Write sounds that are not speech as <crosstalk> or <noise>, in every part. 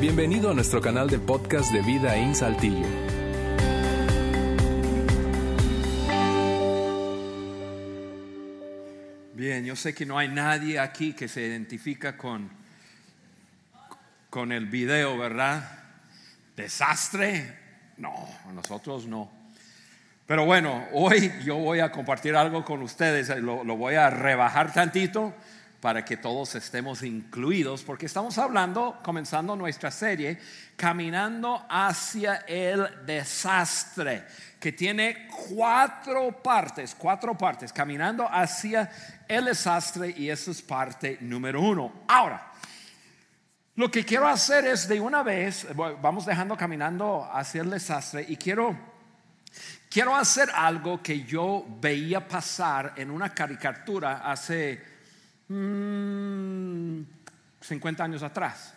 Bienvenido a nuestro canal de podcast de Vida en Saltillo. Bien, yo sé que no hay nadie aquí que se identifica con, con el video, ¿verdad? Desastre. No, nosotros no. Pero bueno, hoy yo voy a compartir algo con ustedes, lo, lo voy a rebajar tantito para que todos estemos incluidos, porque estamos hablando, comenzando nuestra serie, caminando hacia el desastre, que tiene cuatro partes, cuatro partes, caminando hacia el desastre y esa es parte número uno. Ahora, lo que quiero hacer es de una vez, vamos dejando caminando hacia el desastre y quiero, quiero hacer algo que yo veía pasar en una caricatura hace 50 mm, años atrás.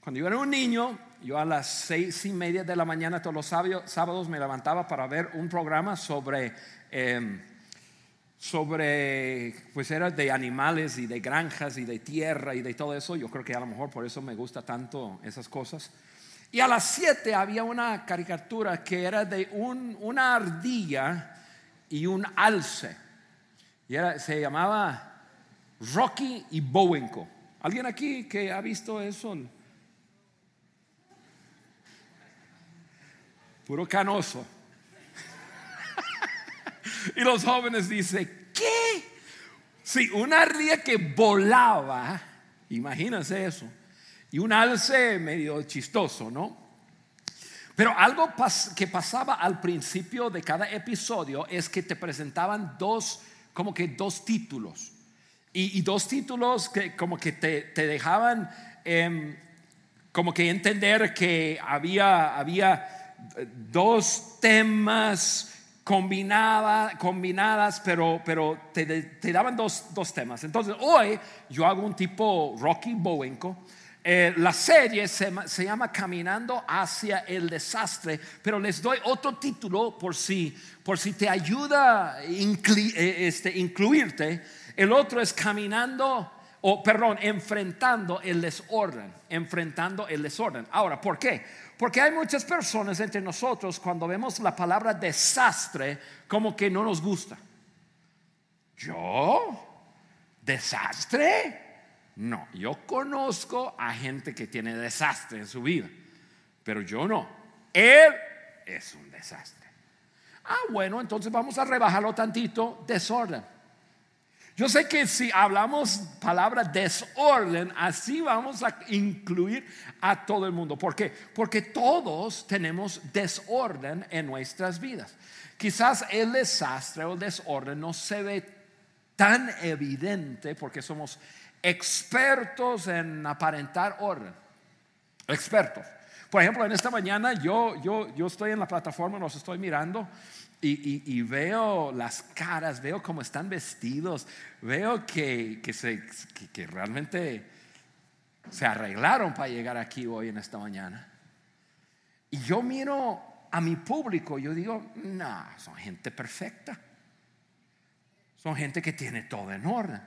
Cuando yo era un niño, yo a las seis y media de la mañana todos los sábados me levantaba para ver un programa sobre, em, sobre, pues era de animales y de granjas y de tierra y de todo eso. Yo creo que a lo mejor por eso me gusta tanto esas cosas. Y a las siete había una caricatura que era de un, una ardilla y un alce. Y se llamaba Rocky y Bowenko. ¿Alguien aquí que ha visto eso? Puro canoso. <laughs> y los jóvenes dicen, ¿qué? Sí, una ardilla que volaba, imagínense eso, y un alce medio chistoso, ¿no? Pero algo que pasaba al principio de cada episodio es que te presentaban dos, como que dos títulos. Y, dos títulos que como que te, dejaban em, como que entender que había, había eh, dos temas combinadas, pero, pero te, te daban dos, dos, temas. Entonces, hoy yo hago un tipo Rocky Bowenko. Eh, la serie se, se, llama Caminando hacia el desastre, pero les doy otro título por si, por si te ayuda a eh, este, incluirte el otro es caminando, o perdón, enfrentando el desorden, enfrentando el desorden. Ahora, ¿por qué? Porque hay muchas personas entre nosotros cuando vemos la palabra desastre como que no nos gusta. ¿Yo? ¿Desastre? No, yo conozco a gente que tiene desastre en su vida, pero yo no. Él es un desastre. Ah, bueno, entonces vamos a rebajarlo tantito, desorden. Yo sé que si hablamos palabra desorden, así vamos a incluir a todo el mundo. ¿Por qué? Porque todos tenemos desorden en nuestras vidas. Quizás el desastre o desorden no se ve tan evidente porque somos expertos en aparentar orden. Expertos. Por ejemplo, en esta mañana yo, yo, yo estoy en la plataforma, los estoy mirando y, veo las caras, veo cómo están vestidos, veo que, que, realmente se arreglaron para llegar aquí hoy en esta mañana. Y yo miro a mi público, yo digo, no, son gente perfecta. Son gente que tiene todo en orden.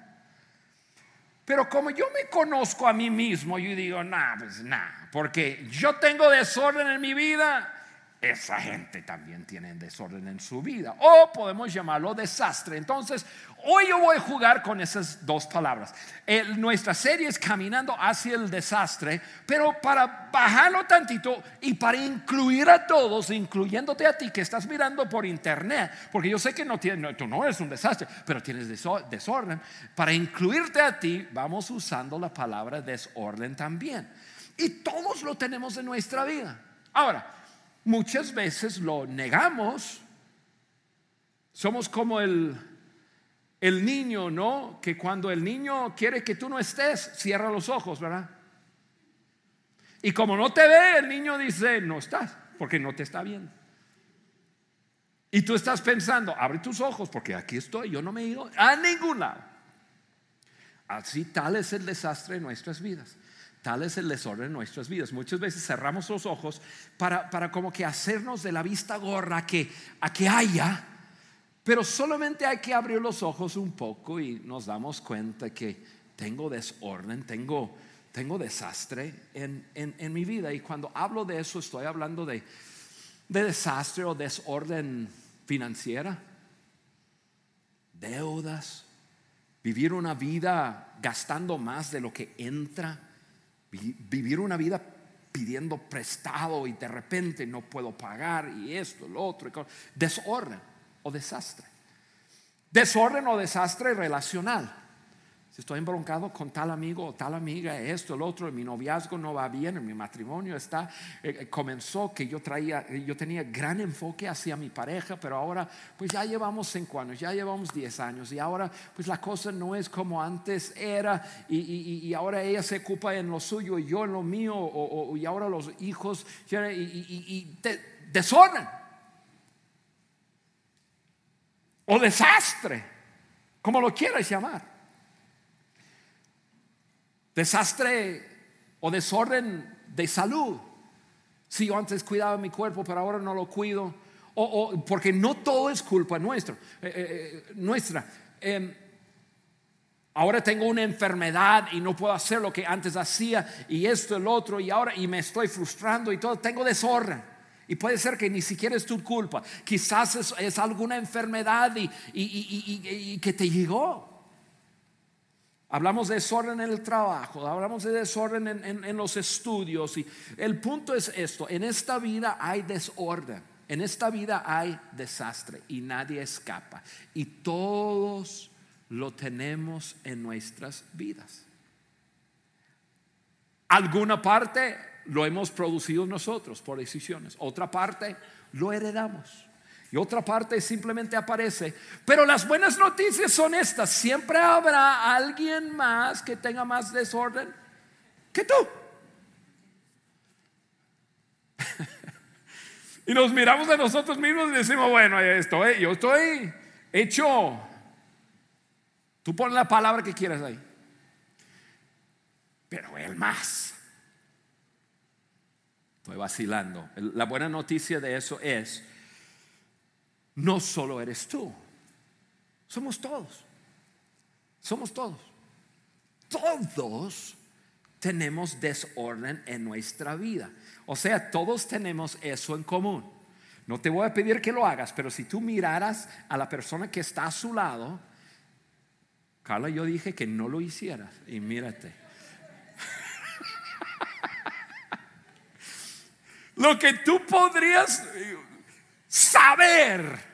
Pero como yo me conozco a mí mismo, yo digo, no, pues nada, porque yo tengo desorden en mi vida esa gente también tiene desorden en su vida. O podemos llamarlo desastre. Entonces, hoy yo voy a jugar con esas dos palabras. nuestra serie es caminando hacia el desastre, pero para bajarlo tantito y para incluir a todos, incluyéndote a ti que estás mirando por internet, porque yo sé que no tienes, tú no eres un desastre, pero tienes desorden. Para incluirte a ti, vamos usando la palabra desorden también. Y todos lo tenemos en nuestra vida. Ahora, muchas veces lo negamos. Somos como el, el niño, ¿no? Que cuando el niño quiere que tú no estés, cierra los ojos, ¿verdad? Y como no te ve, el niño dice, no estás, porque no te está viendo. Y tú estás pensando, abre tus ojos, porque aquí estoy, yo no me he ido a ningún lado. Así tal es el desastre de nuestras vidas. Tal es el desorden en nuestras vidas. Muchas veces cerramos los ojos para, para como que hacernos de la vista gorra que, a que haya, pero solamente hay que abrir los ojos un poco y nos damos cuenta que tengo desorden, tengo, tengo desastre en, en, mi vida. Y cuando hablo de eso, estoy hablando de, de desastre o desorden financiera, deudas, vivir una vida gastando más de lo que entra, vivir una vida pidiendo prestado y de repente no puedo pagar y esto, lo otro, desorden o desastre. Desorden o desastre relacional. Estoy embroncado con tal amigo o tal amiga, esto, el otro, mi noviazgo no va bien, mi matrimonio está, eh, eh, comenzó que yo traía, yo tenía gran enfoque hacia mi pareja, pero ahora pues ya llevamos cinco años, ya llevamos diez años y ahora pues la cosa no es como antes era y, ahora ella se ocupa en lo suyo y yo en lo mío y ahora los hijos y, y desorden o desastre, como lo quieras llamar. Desastre o desorden de salud. Si yo antes cuidaba mi cuerpo, pero ahora no lo cuido. O, porque no todo es culpa nuestra. Eh, eh, eh, nuestra. Em, ahora tengo una enfermedad y no puedo hacer lo que antes hacía y esto, el otro, y ahora y me estoy frustrando y todo. Tengo desorden. Y puede ser que ni siquiera es tu culpa. Quizás es, alguna enfermedad y, y, que te llegó. Hablamos de desorden en el trabajo, hablamos de desorden en, los estudios. Y el punto es esto, en esta vida hay desorden, en esta vida hay desastre y nadie escapa. Y todos lo tenemos en nuestras vidas. Alguna parte lo hemos producido nosotros por decisiones, otra parte lo heredamos. Y otra parte simplemente aparece. Pero las buenas noticias son estas. Siempre habrá alguien más que tenga más desorden que tú. <laughs> y nos miramos a nosotros mismos y decimos, bueno, esto, yo estoy hecho. Tú pon la palabra que quieras ahí. Pero él más. Estoy vacilando. La buena noticia de eso es no solo eres tú, somos todos. Somos todos. Todos tenemos desorden en nuestra vida. O sea, todos tenemos eso en común. No te voy a pedir que lo hagas, pero si tú miraras a la persona que está a su lado, Carla, yo dije que no lo hicieras y mírate. <laughs> lo que tú podrías saber.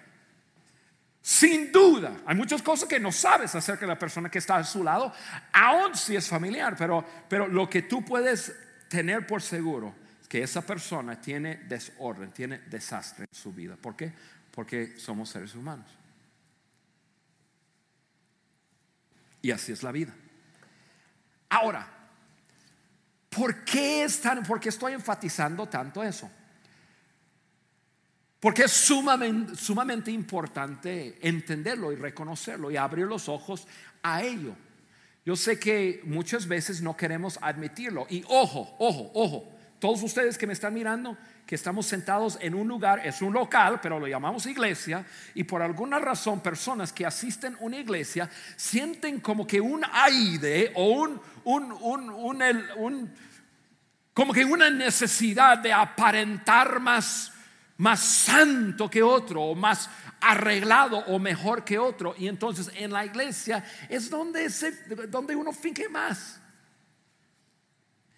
Sin duda, hay muchas cosas que no sabes acerca de la persona que está a su lado, aun si es familiar, pero, pero lo que tú puedes tener por seguro es que esa persona tiene desorden, tiene desastre en su vida. ¿Por qué? Porque somos seres humanos. Y así es la vida. Ahora, ¿por qué, es tan, ¿por qué estoy enfatizando tanto eso? Porque es sumamente, importante entenderlo y reconocerlo y abrir los ojos a ello. Yo sé que muchas veces no queremos admitirlo. Y ojo, ojo, ojo, todos ustedes que me están mirando, que estamos sentados en un lugar, es un local, pero lo llamamos iglesia, y por alguna razón personas que asisten a una iglesia sienten como que un aire o un, un, un, un como que una necesidad de aparentar más más santo que otro, o más arreglado o mejor que otro. Y entonces en la iglesia es donde, donde uno finge más.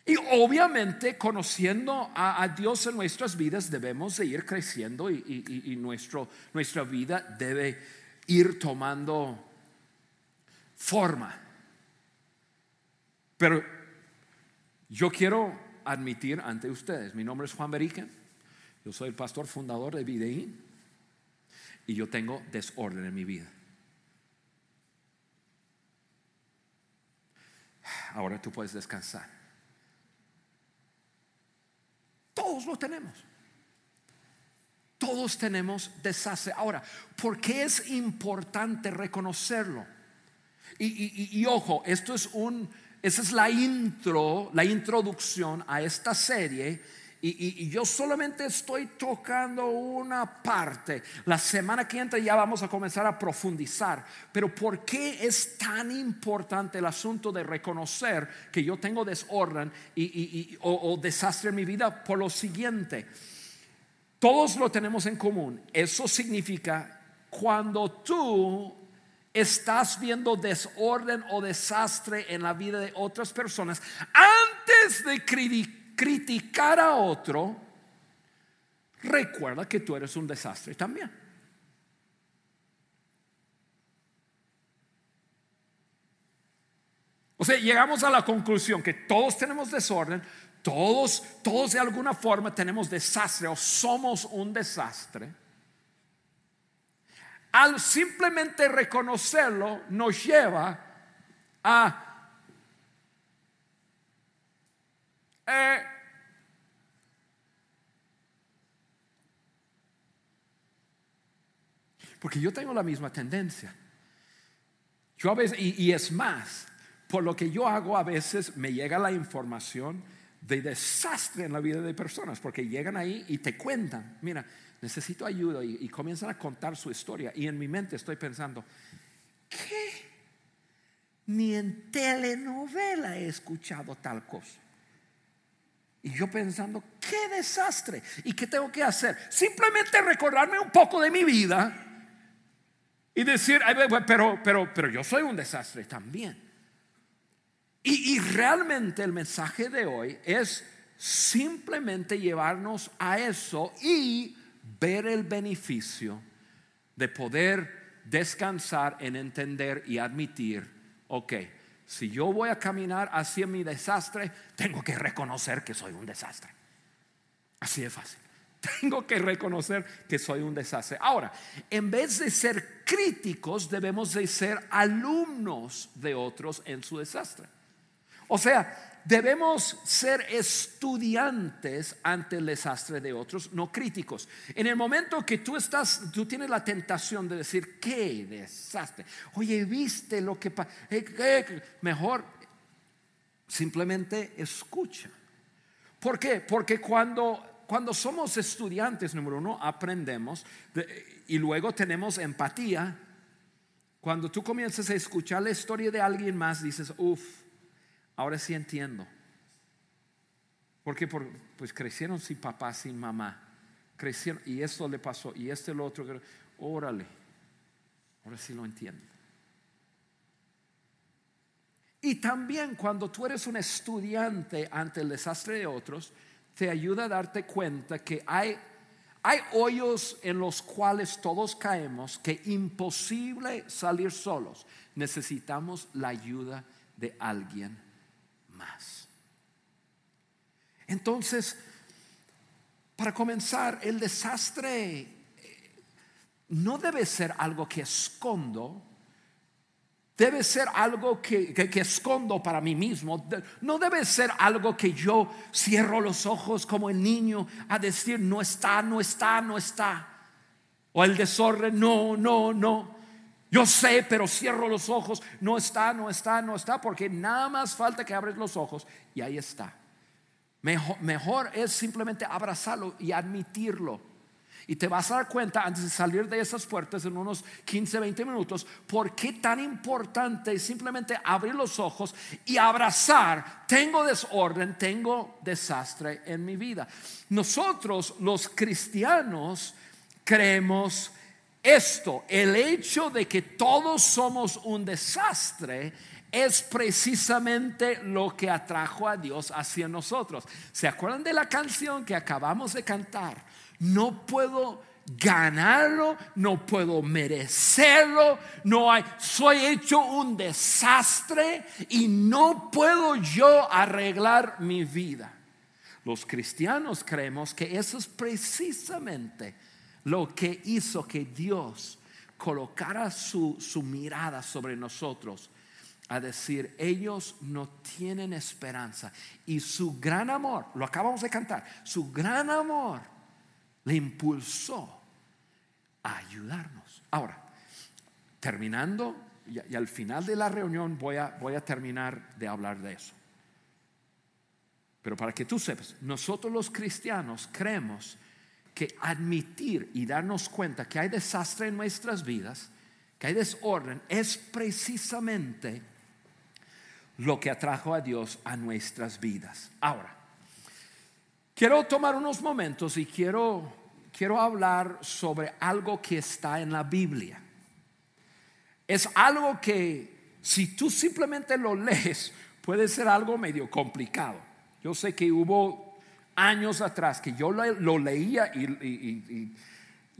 Y obviamente conociendo a, Dios en nuestras vidas debemos de ir creciendo y, nuestro, nuestra vida debe ir tomando forma. Pero yo quiero admitir ante ustedes, mi nombre es Juan Beriken yo soy el pastor fundador de Videín y yo tengo desorden en mi vida. Ahora tú puedes descansar. Todos lo tenemos. Todos tenemos desastre. Ahora, ¿por qué es importante reconocerlo? Y, y, ojo, esto es un, esa es la intro, la introducción a esta serie Y, yo solamente estoy tocando una parte. La semana que entra ya vamos a comenzar a profundizar. Pero ¿por qué es tan importante el asunto de reconocer que yo tengo desorden y, o desastre en mi vida? Por lo siguiente, todos lo tenemos en común. Eso significa cuando tú estás viendo desorden o desastre en la vida de otras personas, antes de criticar a otro, recuerda que tú eres un desastre también. O sea, llegamos a la conclusión que todos tenemos desorden, todos, todos de alguna forma tenemos desastre o somos un desastre. Al simplemente reconocerlo nos lleva a porque yo tengo la misma tendencia. Yo a veces, y, y es más, por lo que yo hago a veces me llega la información de desastre en la vida de personas, porque llegan ahí y te cuentan, mira, necesito ayuda y, comienzan a contar su historia. Y en mi mente estoy pensando, ¿qué? Ni en telenovela he escuchado tal cosa. Y yo pensando, qué desastre. ¿Y qué tengo que hacer? Simplemente recordarme un poco de mi vida y decir, pero, pero, pero yo soy un desastre también. Y, y realmente el mensaje de hoy es simplemente llevarnos a eso y ver el beneficio de poder descansar en entender y admitir, ok, si yo voy a caminar hacia mi desastre, tengo que reconocer que soy un desastre. Así de fácil. <laughs> Tengo que reconocer que soy un desastre. Ahora, en vez de ser críticos, debemos de ser alumnos de otros en su desastre. O sea, debemos ser estudiantes ante el desastre de otros, no críticos. En el momento que tú estás, tú tienes la tentación de decir, qué desastre. Oye, viste lo que pasa. Mejor simplemente escucha. ¿Por qué? Porque cuando, cuando somos estudiantes, número uno, aprendemos y luego tenemos empatía. Cuando tú comienzas a escuchar la historia de alguien más, dices, uff Ahora sí entiendo. Porque por, pues crecieron sin papá, sin mamá. Crecieron y esto le pasó y este lo otro. Órale. Ahora sí lo entiendo. Y también cuando tú eres un estudiante ante el desastre de otros, te ayuda a darte cuenta que hay, hay hoyos en los cuales todos caemos que imposible salir solos. Necesitamos la ayuda de alguien Entonces, para comenzar, el desastre eh, no debe ser algo que escondo, debe ser algo que, que, escondo para mí mismo, no debe ser algo que yo cierro los ojos como el niño a decir, no está, no está, no está. O el desorden, no, no, no. Yo sé, pero cierro los ojos. No está, no está, no está, porque nada más falta que abres los ojos y ahí está. Mejor, es simplemente abrazarlo y admitirlo. Y te vas a dar cuenta antes de salir de esas puertas en unos 15, 20 minutos, por qué tan importante es simplemente abrir los ojos y abrazar. Tengo desorden, tengo desastre en mi vida. Nosotros los cristianos creemos esto, el hecho de que todos somos un desastre, es precisamente lo que atrajo a Dios hacia nosotros. ¿Se acuerdan de la canción que acabamos de cantar? No puedo ganarlo, no puedo merecerlo, no hay, soy hecho un desastre y no puedo yo arreglar mi vida. Los cristianos creemos que eso es precisamente lo que hizo que Dios colocara su, mirada sobre nosotros a decir, ellos no tienen esperanza. Y su gran amor, lo acabamos de cantar, su gran amor le impulsó a ayudarnos. Ahora, terminando, y, al final de la reunión voy a, voy a terminar de hablar de eso. Pero para que tú sepas, nosotros los cristianos creemos que admitir y darnos cuenta que hay desastre en nuestras vidas, que hay desorden, es precisamente lo que atrajo a Dios a nuestras vidas. Ahora, quiero tomar unos momentos y quiero, quiero hablar sobre algo que está en la Biblia. Es algo que si tú simplemente lo lees, puede ser algo medio complicado. Yo sé que hubo años atrás que yo lo, leía y,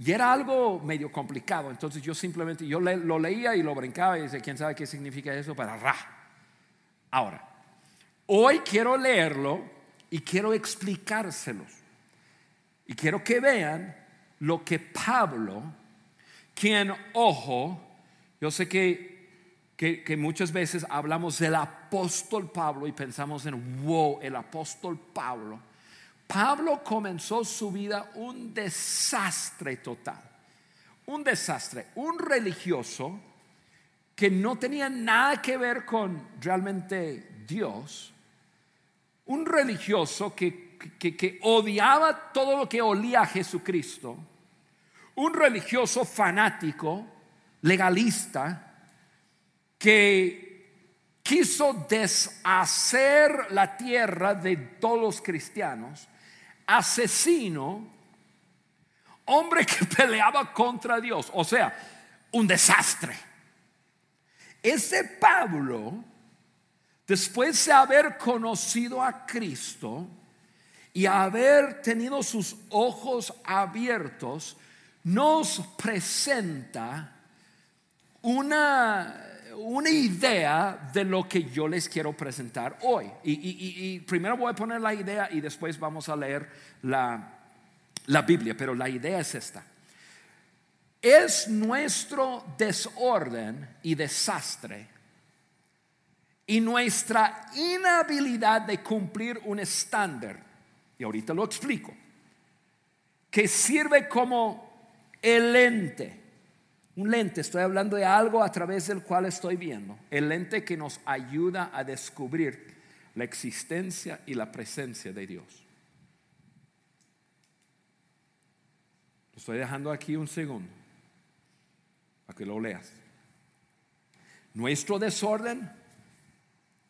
era algo medio complicado. Entonces yo simplemente, yo lo leía y lo brincaba y decía, ¿quién sabe qué significa eso? Para ra. Ahora, hoy quiero leerlo y quiero explicárselos. Y quiero que vean lo que Pablo, quien, ojo, yo sé que que, muchas veces hablamos del apóstol Pablo y pensamos en, wow, el apóstol Pablo. Pablo comenzó su vida un desastre total, un desastre, un religioso que no tenía nada que ver con realmente Dios, un religioso que, que odiaba todo lo que olía a Jesucristo, un religioso fanático, legalista, que quiso deshacer la tierra de todos los cristianos, asesino, hombre que <laughs> peleaba contra Dios, o sea, un desastre. Ese Pablo, después de haber conocido a Cristo y haber tenido sus ojos abiertos, nos presenta una una idea de lo que yo les quiero presentar hoy. Y, primero voy a poner la idea y después vamos a leer la, la Biblia, pero la idea es esta. Es nuestro desorden y desastre y nuestra inhabilidad de cumplir un estándar, y ahorita lo explico, que sirve como el ente un lente, estoy hablando de algo a través del cual estoy viendo. El lente que nos ayuda a descubrir la existencia y la presencia de Dios. Lo estoy dejando aquí un segundo para que lo leas. Nuestro desorden,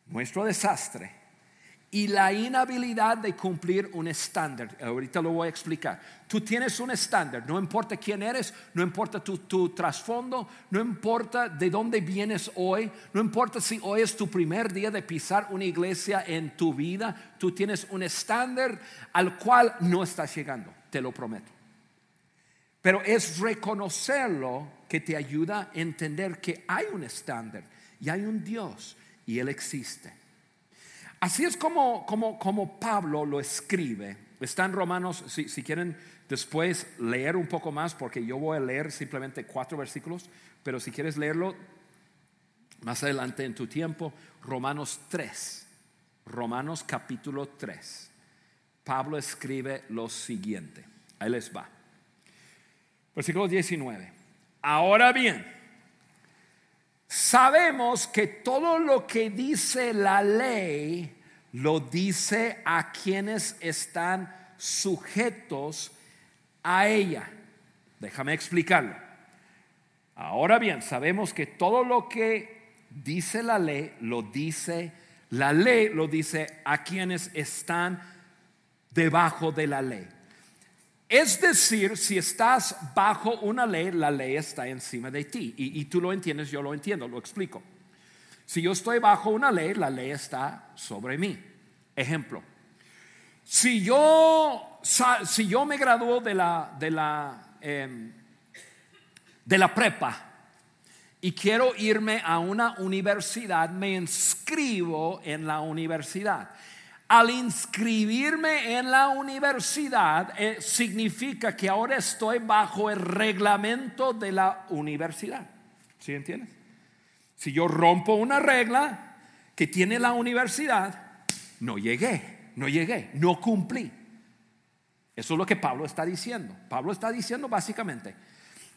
nuestro desastre y la inhabilidad de cumplir un estándar. Ahorita lo voy a explicar. Tú tienes un estándar, no importa quién eres, no importa tu, trasfondo, no importa de dónde vienes hoy, no importa si hoy es tu primer día de pisar una iglesia en tu vida, tú tienes un estándar al cual no estás llegando, te lo prometo. Pero es reconocerlo que te ayuda a entender que hay un estándar y hay un Dios y Él existe. Así es como, como, como Pablo lo escribe. Está en Romanos, si, si, quieren después leer un poco más, porque yo voy a leer simplemente cuatro versículos, pero si quieres leerlo más adelante en tu tiempo, Romanos 3, Romanos capítulo 3. Pablo escribe lo siguiente, ahí les va. Versículo 19. Ahora bien, Sabemos que todo lo que dice la ley lo dice a quienes están sujetos a ella. Déjame explicarlo. Ahora bien, sabemos que todo lo que dice la ley lo dice, la ley lo dice a quienes están debajo de la ley. Es decir, si estás bajo una ley, la ley está encima de ti. Y, tú lo entiendes, yo lo entiendo, lo explico. Si yo estoy bajo una ley, la ley está sobre mí. Ejemplo, si yo, si yo me graduó de la, de, la, em, de la prepa y quiero irme a una universidad, me inscribo en la universidad al inscribirme en la universidad eh, significa que ahora estoy bajo el reglamento de la universidad. ¿Sí entiendes? Si yo rompo una regla que tiene la universidad, no llegué, no llegué, no cumplí. Eso es lo que Pablo está diciendo. Pablo está diciendo básicamente,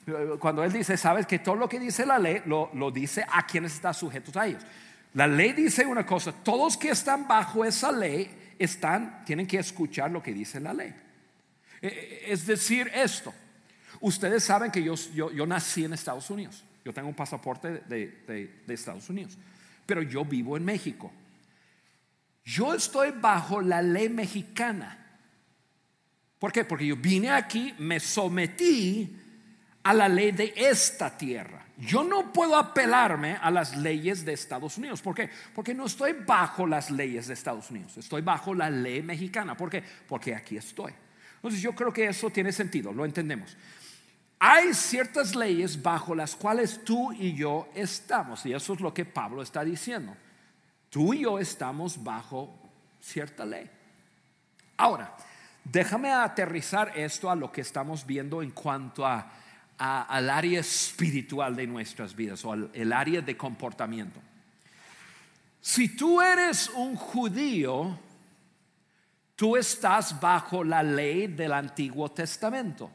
eh, cuando él dice, sabes que todo lo que dice la ley lo, lo dice a quienes están sujetos a ellos. La ley dice una cosa, todos que están bajo esa ley están, tienen que escuchar lo que dice la ley. E, e, es decir, esto. Ustedes saben que yo, yo, nací en Estados Unidos. Yo tengo un pasaporte de, de Estados Unidos. Pero yo vivo en México. Yo estoy bajo la ley mexicana. ¿Por qué? Porque yo vine aquí, me sometí a la ley de esta tierra. Yo no puedo apelarme a las leyes de Estados Unidos. ¿Por qué? Porque no estoy bajo las leyes de Estados Unidos. Estoy bajo la ley mexicana. ¿Por qué? Porque aquí estoy. Entonces yo creo que eso tiene sentido, lo entendemos. Hay ciertas leyes bajo las cuales tú y yo estamos. Y eso es lo que Pablo está diciendo. Tú y yo estamos bajo cierta ley. Ahora, déjame aterrizar esto a lo que estamos viendo en cuanto a al área espiritual de nuestras vidas o al el área de comportamiento. Si tú eres un judío, tú estás bajo la ley del Antiguo Testamento.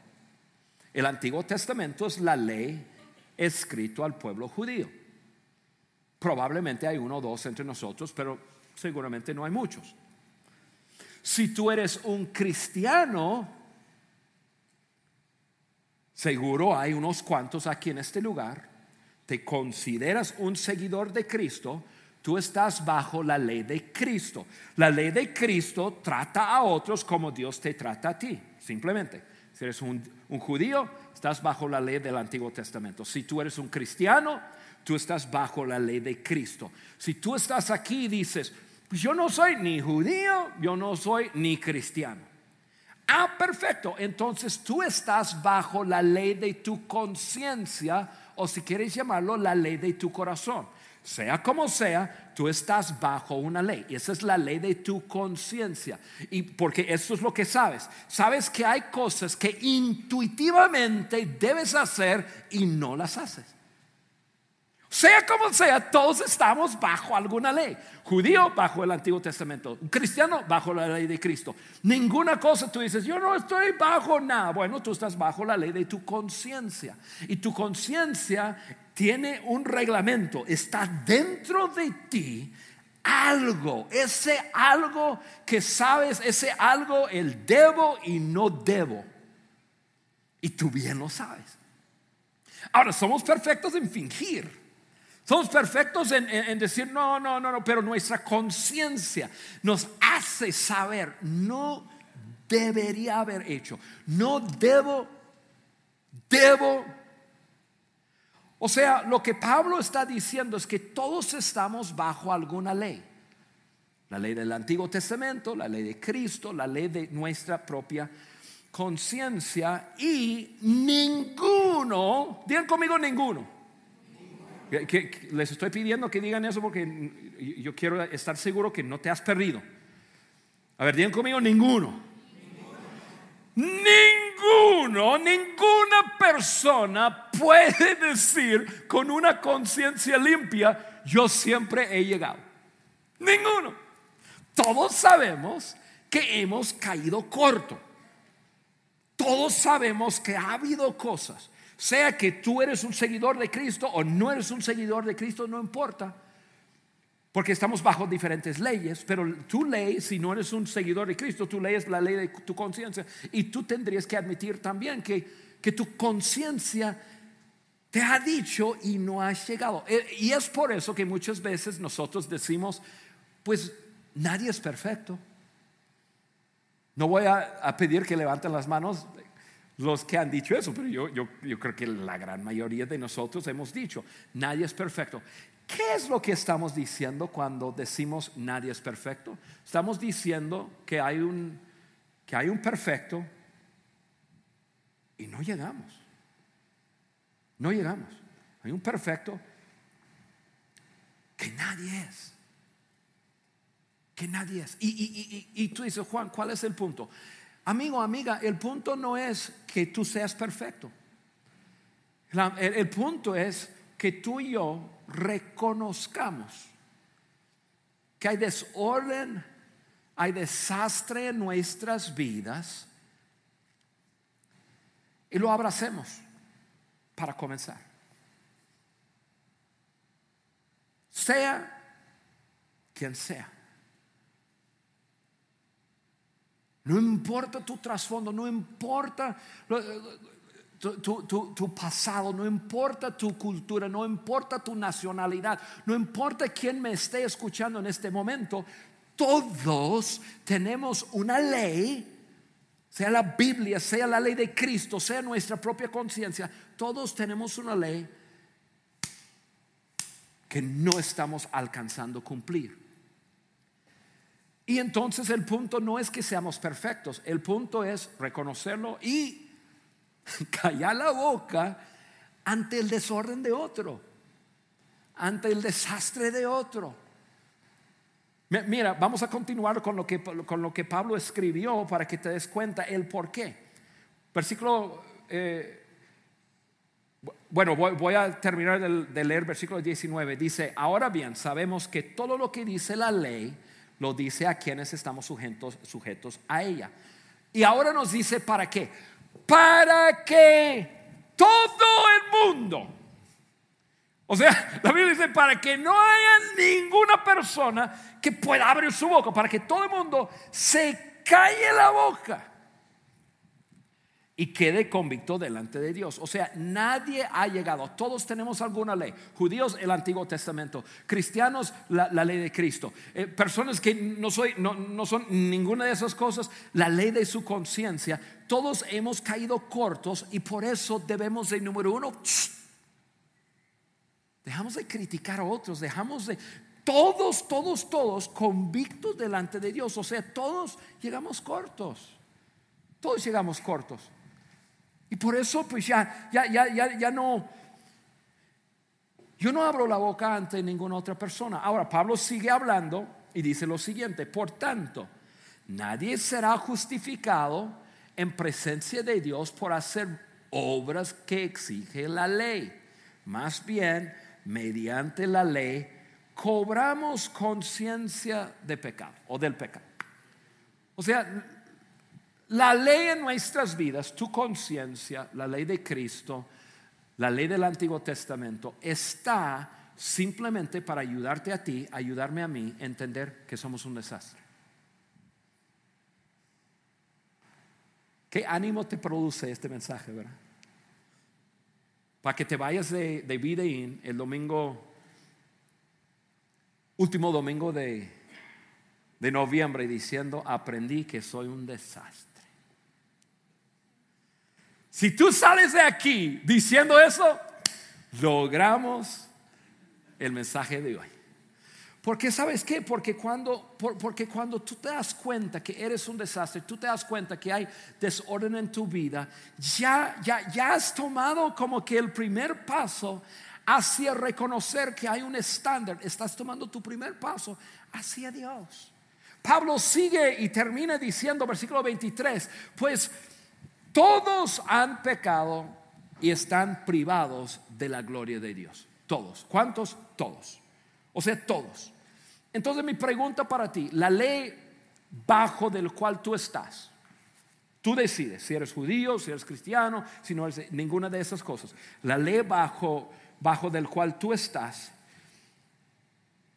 El Antiguo Testamento es la ley escrito al pueblo judío. Probablemente hay uno o dos entre nosotros, pero seguramente no hay muchos. Si tú eres un cristiano, Seguro hay unos cuantos aquí en este lugar. Te consideras un seguidor de Cristo, tú estás bajo la ley de Cristo. La ley de Cristo trata a otros como Dios te trata a ti, simplemente. Si eres un, judío, estás bajo la ley del Antiguo Testamento. Si tú eres un cristiano, tú estás bajo la ley de Cristo. Si tú estás aquí y dices, pues yo no soy ni judío, yo no soy ni cristiano. Ah, perfecto. Entonces tú estás bajo la ley de tu conciencia o si quieres llamarlo la ley de tu corazón. Sea como sea, tú estás bajo una ley. Y esa es la ley de tu conciencia. Y porque eso es lo que sabes. Sabes que hay cosas que intuitivamente debes hacer y no las haces. Sea como sea, todos estamos bajo alguna ley. Judío bajo el Antiguo Testamento, cristiano bajo la ley de Cristo. Ninguna cosa tú dices, yo no estoy bajo nada. Bueno, tú estás bajo la ley de tu conciencia. Y tu conciencia tiene un reglamento, está dentro de ti algo, ese algo que sabes, ese algo el debo y no debo. Y tú bien lo sabes. Ahora, somos perfectos en fingir. Somos perfectos en, decir, no, no, no, no, pero nuestra conciencia nos hace saber, no debería haber hecho, no debo, debo. O sea, lo que Pablo está diciendo es que todos estamos bajo alguna ley. La ley del Antiguo Testamento, la ley de Cristo, la ley de nuestra propia conciencia y ninguno, digan conmigo ninguno les estoy pidiendo que digan eso porque yo quiero estar seguro que no te has perdido. A ver, digan conmigo, ninguno. Ninguno, ninguna persona puede <laughs> decir con una conciencia limpia, yo siempre he llegado. Ninguno. Todos sabemos que hemos caído corto. Todos sabemos que ha habido cosas sea que tú eres un seguidor de Cristo o no eres un seguidor de Cristo, no importa. Porque estamos bajo diferentes leyes, pero tu ley, si no eres un seguidor de Cristo, tu ley es la ley de tu conciencia. Y tú tendrías que admitir también que, que tu conciencia te ha dicho y no has llegado. Eh, y es por eso que muchas veces nosotros decimos, pues nadie es perfecto. No voy a, a pedir que levanten las manos, los que han dicho eso, pero yo, yo, yo creo que la gran mayoría de nosotros hemos dicho, nadie es perfecto. ¿Qué es lo que estamos diciendo cuando decimos nadie es perfecto? Estamos diciendo que hay un, que hay un perfecto y no llegamos. No llegamos. Hay un perfecto que nadie es. Que nadie es. Y, y, y, y tú dices, Juan, ¿cuál es el punto? Amigo, amiga, el punto no es que tú seas perfecto. el, punto es que tú y yo reconozcamos que hay desorden, hay desastre en nuestras vidas y lo abracemos para comenzar. Sea quien sea. No importa tu trasfondo, no importa tu, pasado, no importa tu cultura, no importa tu nacionalidad, no importa quién me esté escuchando en este momento, todos tenemos una ley, sea la Biblia, sea la ley de Cristo, sea nuestra propia conciencia, todos tenemos una ley que no estamos alcanzando cumplir. Y entonces el punto no es que seamos perfectos, el punto es reconocerlo y <laughs> callar la boca ante el desorden de otro, ante el desastre de otro. Mira, vamos a continuar con lo que, con lo que Pablo escribió para que te des cuenta el por qué. Versículo, eh, bueno, voy, a terminar de leer versículo 19. Dice, ahora bien, sabemos que todo lo que dice la ley, lo dice a quienes estamos sujetos, sujetos a ella. Y ahora nos dice para qué. Para que todo el mundo, o sea, <laughs> la Biblia dice para que no haya ninguna persona que pueda abrir su boca, para que todo el mundo se calle la boca y quede convicto delante de Dios. O sea, nadie ha llegado, todos tenemos alguna ley. Judíos, el Antiguo Testamento. Cristianos, la, ley de Cristo. Eh, personas que no, soy, no, no son ninguna de esas cosas, la ley de su conciencia. Todos hemos caído cortos y por eso debemos de, número uno, dejamos de criticar a otros, dejamos de... Todos, todos, todos convictos delante de Dios. O sea, todos llegamos cortos. Todos llegamos cortos. Y por eso pues ya, ya, ya, ya, ya no, yo no abro la boca ante ninguna otra persona. Ahora, Pablo sigue hablando y dice lo siguiente, por tanto, nadie será justificado en presencia de Dios por hacer obras que exige la ley. Más bien, mediante la ley, cobramos conciencia de pecado o del pecado. O sea, la ley en nuestras vidas, tu conciencia, la ley de Cristo, la ley del Antiguo Testamento, está simplemente para ayudarte a ti, ayudarme a mí entender que somos un desastre. ¿Qué ánimo te produce este mensaje, verdad? Para que te vayas de, de el domingo, último domingo de, de noviembre, diciendo, aprendí que soy un desastre. Si tú sales de aquí diciendo eso, logramos el mensaje de hoy. Porque sabes qué? Porque cuando, porque cuando tú te das cuenta que eres un desastre, tú te das cuenta que hay desorden en tu vida, ya, ya, ya has tomado como que el primer paso hacia reconocer que hay un estándar. Estás tomando tu primer paso hacia Dios. Pablo sigue y termina diciendo, versículo 23, pues todos han pecado y están privados de la gloria de Dios. Todos. ¿Cuántos? Todos. O sea, todos. Entonces mi pregunta para ti, la ley bajo del cual tú estás, tú decides si eres judío, si eres cristiano, si no eres ninguna de esas cosas. La ley bajo, bajo del cual tú estás,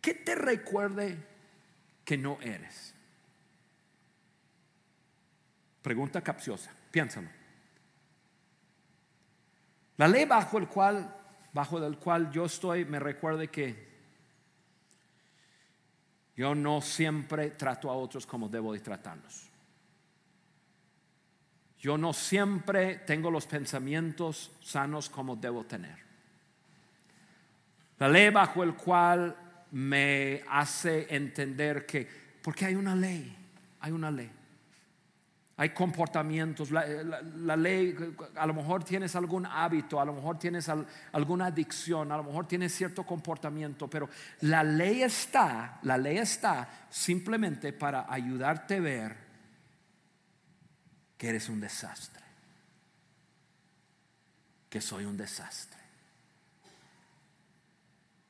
¿qué te recuerde que no eres? Pregunta capciosa. Piénsalo. La ley bajo el cual, bajo el cual yo estoy, me recuerde que yo no siempre trato a otros como debo de tratarlos. Yo no siempre tengo los pensamientos sanos como debo tener. La ley bajo el cual me hace entender que, porque hay una ley, hay una ley. Hay comportamientos, la, ley, a lo mejor tienes algún hábito, a lo mejor tienes alguna adicción, a lo mejor tienes cierto comportamiento, pero la ley está, la ley está simplemente para ayudarte a ver que eres un desastre, que soy un desastre.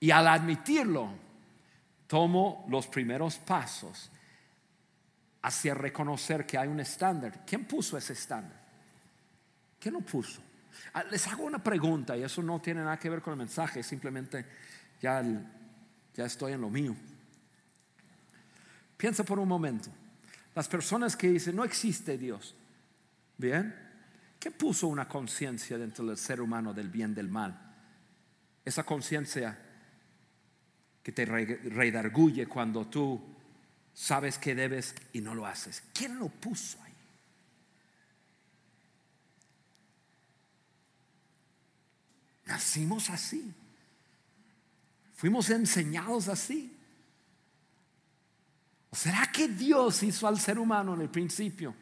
Y al admitirlo, tomo los primeros pasos hacia reconocer que hay un estándar. ¿Quién puso ese estándar? ¿Quién lo puso? Ah, les hago una pregunta y eso no tiene nada que ver con el mensaje, simplemente ya, ya estoy en lo mío. Piensa por un momento. Las personas que dicen, no existe Dios. Bien, ¿qué puso una conciencia dentro del ser humano del bien del mal? Esa conciencia que te redarguye cuando tú sabes que debes y no lo haces. ¿Quién lo puso ahí? Nacimos así. Fuimos enseñados así. ¿O será que Dios hizo al ser humano en el principio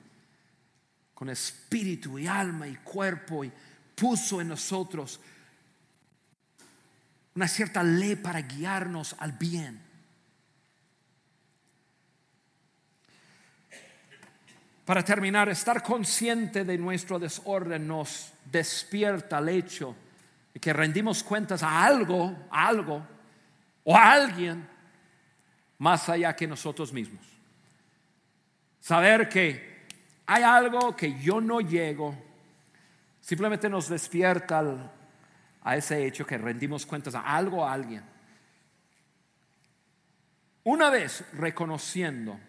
con espíritu y alma y cuerpo y puso en nosotros una cierta ley para guiarnos al bien? Para terminar, estar consciente de nuestro desorden nos despierta al hecho de que rendimos cuentas a algo, a algo o a alguien más allá que nosotros mismos. Saber que hay algo que yo no llego, simplemente nos despierta a ese hecho que rendimos cuentas a algo, a alguien. Una vez reconociendo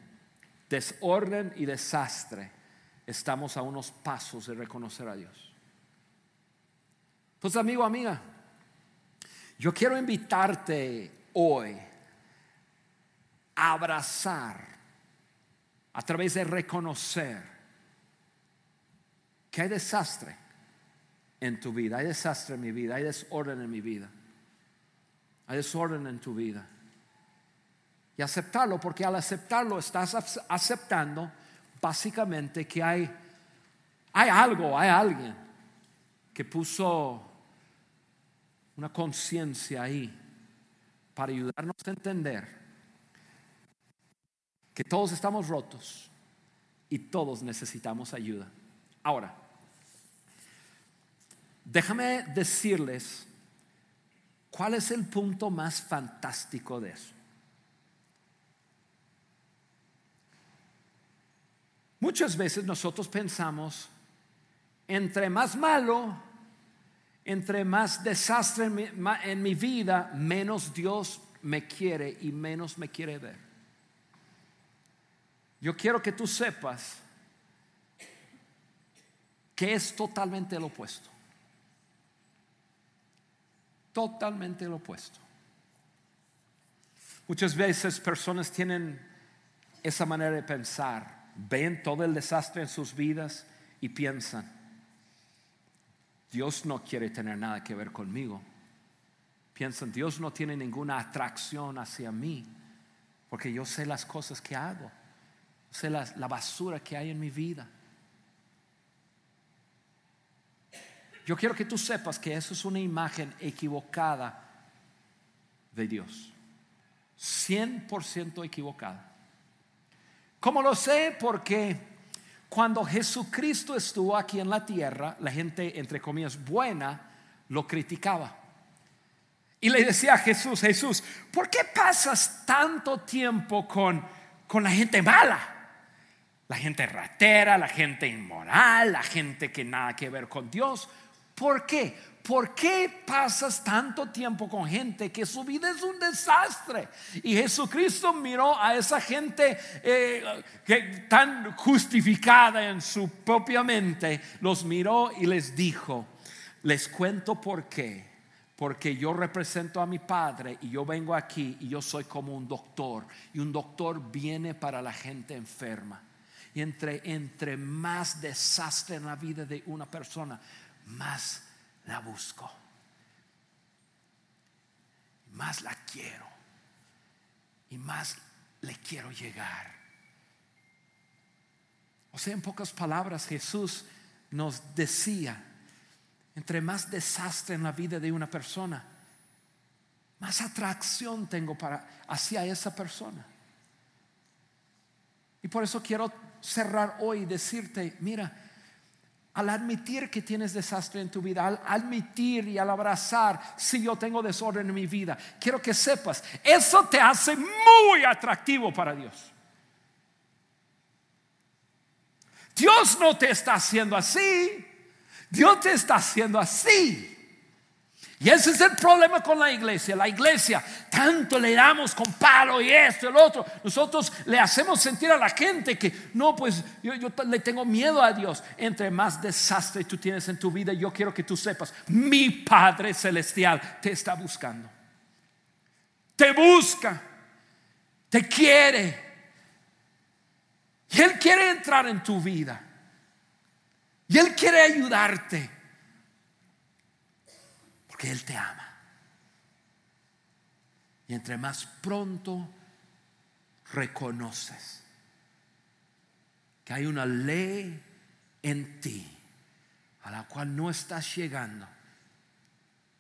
desorden y desastre, estamos a unos pasos de reconocer a Dios. Entonces, amigo, amiga, yo quiero invitarte hoy a abrazar a través de reconocer que hay desastre en tu vida, hay desastre en mi vida, hay desorden en mi vida, hay desorden en tu vida. Y aceptarlo, porque al aceptarlo estás aceptando básicamente que hay, hay algo, hay alguien que puso una conciencia ahí para ayudarnos a entender que todos estamos rotos y todos necesitamos ayuda. Ahora, déjame decirles cuál es el punto más fantástico de eso. Muchas veces nosotros pensamos, entre más malo, entre más desastre en mi, vida, menos Dios me quiere y menos me quiere ver. Yo quiero que tú sepas que es totalmente lo opuesto. Totalmente lo opuesto. Muchas veces personas tienen esa manera de pensar, ven todo el desastre en sus vidas y piensan, Dios no quiere tener nada que ver conmigo. Piensan, Dios no tiene ninguna atracción hacia mí, porque yo sé las cosas que hago, sé la, basura que hay en mi vida. Yo quiero que tú sepas que eso es una imagen equivocada de Dios. 100% equivocada. ¿Cómo lo sé? Porque cuando Jesucristo estuvo aquí en la tierra, la gente, entre comillas, buena, lo criticaba. Y le decía a Jesús, Jesús, ¿por qué pasas tanto tiempo con, con la gente mala? La gente ratera, la gente inmoral, la gente que nada que ver con Dios. ¿Por qué? ¿Por qué pasas tanto tiempo con gente que su vida es un desastre? Y Jesucristo miró a esa gente eh, que tan justificada en su propia mente, los miró y les dijo, les cuento por qué. Porque yo represento a mi padre y yo vengo aquí y yo soy como un doctor. Y un doctor viene para la gente enferma. Y entre, entre más desastre en la vida de una persona, más la busco. Más la quiero. Y más le quiero llegar. O sea, en pocas palabras, Jesús nos decía, entre más desastre en la vida de una persona, más atracción tengo para hacia esa persona. Y por eso quiero cerrar hoy y decirte, mira, al admitir que tienes desastre en tu vida, al admitir y al abrazar, si yo tengo desorden en mi vida, quiero que sepas, eso te hace muy atractivo para Dios. Dios no te está haciendo así, Dios te está haciendo así. Y ese es el problema con la iglesia. La iglesia, tanto le damos con palo y esto el otro. Nosotros le hacemos sentir a la gente que no, pues yo, yo le tengo miedo a Dios. Entre más desastre tú tienes en tu vida, yo quiero que tú sepas, mi Padre Celestial te está buscando. Te busca, te quiere. Y Él quiere entrar en tu vida. Y Él quiere ayudarte que Él te ama. Y entre más pronto reconoces que hay una ley en ti a la cual no estás llegando,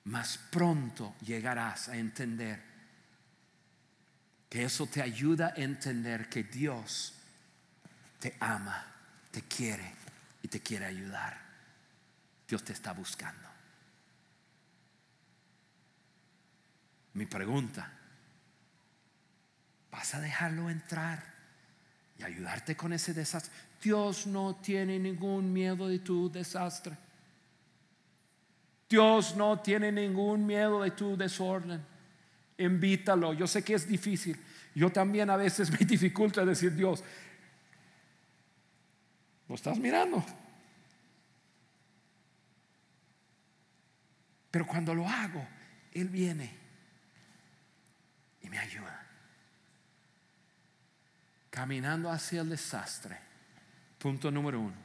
más pronto llegarás a entender que eso te ayuda a entender que Dios te ama, te quiere y te quiere ayudar. Dios te está buscando. Mi pregunta, ¿vas a dejarlo entrar y ayudarte con ese desastre? Dios no tiene ningún miedo de tu desastre. Dios no tiene ningún miedo de tu desorden. Invítalo. Yo sé que es difícil. Yo también a veces <laughs> me dificulta decir, Dios, ¿lo estás mirando? Pero cuando lo hago, Él viene me ayuda. Caminando hacia el desastre. Punto número uno.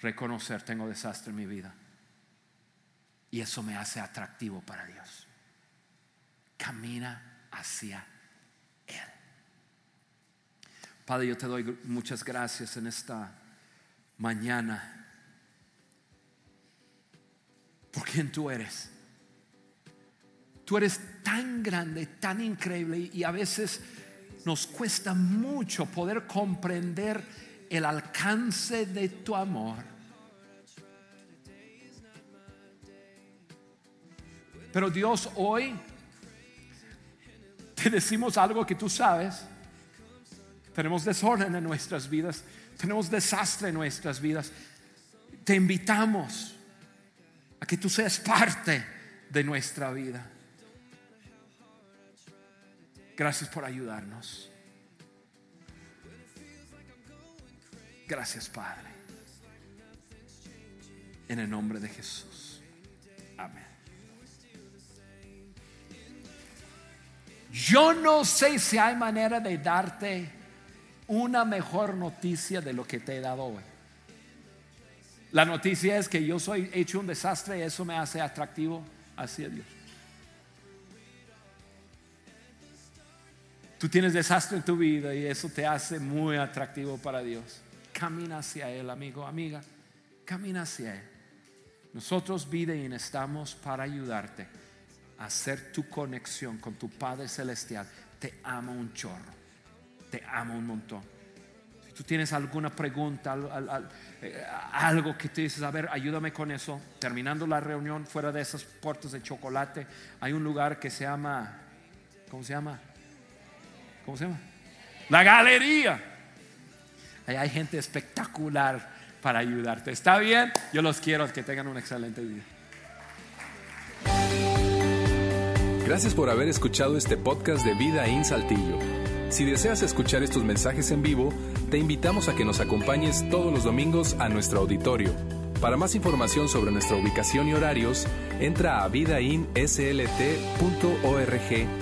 Reconocer, tengo desastre en mi vida. Y eso me hace atractivo para Dios. Camina hacia Él. Padre, yo te doy muchas gracias en esta mañana. Por quien tú eres. Tú eres tan grande, tan increíble y a veces nos cuesta mucho poder comprender el alcance de tu amor. Pero Dios, hoy te decimos algo que tú sabes. Tenemos desorden en nuestras vidas, tenemos desastre en nuestras vidas. Te invitamos a que tú seas parte de nuestra vida. Gracias por ayudarnos. Gracias, Padre. En el nombre de Jesús. Amén. Yo no sé si hay manera de darte una mejor noticia de lo que te he dado hoy. La noticia es que yo soy hecho un desastre y eso me hace atractivo hacia Dios. Tú tienes desastre en tu vida y eso te hace muy atractivo para Dios. Camina hacia Él, amigo, amiga. Camina hacia Él. Nosotros, Videin, estamos para ayudarte a hacer tu conexión con tu Padre Celestial. Te amo un chorro. Te amo un montón. Si tú tienes alguna pregunta, eh, algo que te dices, a ver, ayúdame con eso. Terminando la reunión, fuera de esas puertas de chocolate, hay un lugar que se llama, ¿cómo se llama? ¿Cómo se llama? La galería. Ahí hay gente espectacular para ayudarte. ¿Está bien? Yo los quiero que tengan un excelente día. Gracias por haber escuchado este podcast de Vida en Saltillo. Si deseas escuchar estos mensajes en vivo, te invitamos a que nos acompañes todos los domingos a nuestro auditorio. Para más información sobre nuestra ubicación y horarios, entra a vidainslt.org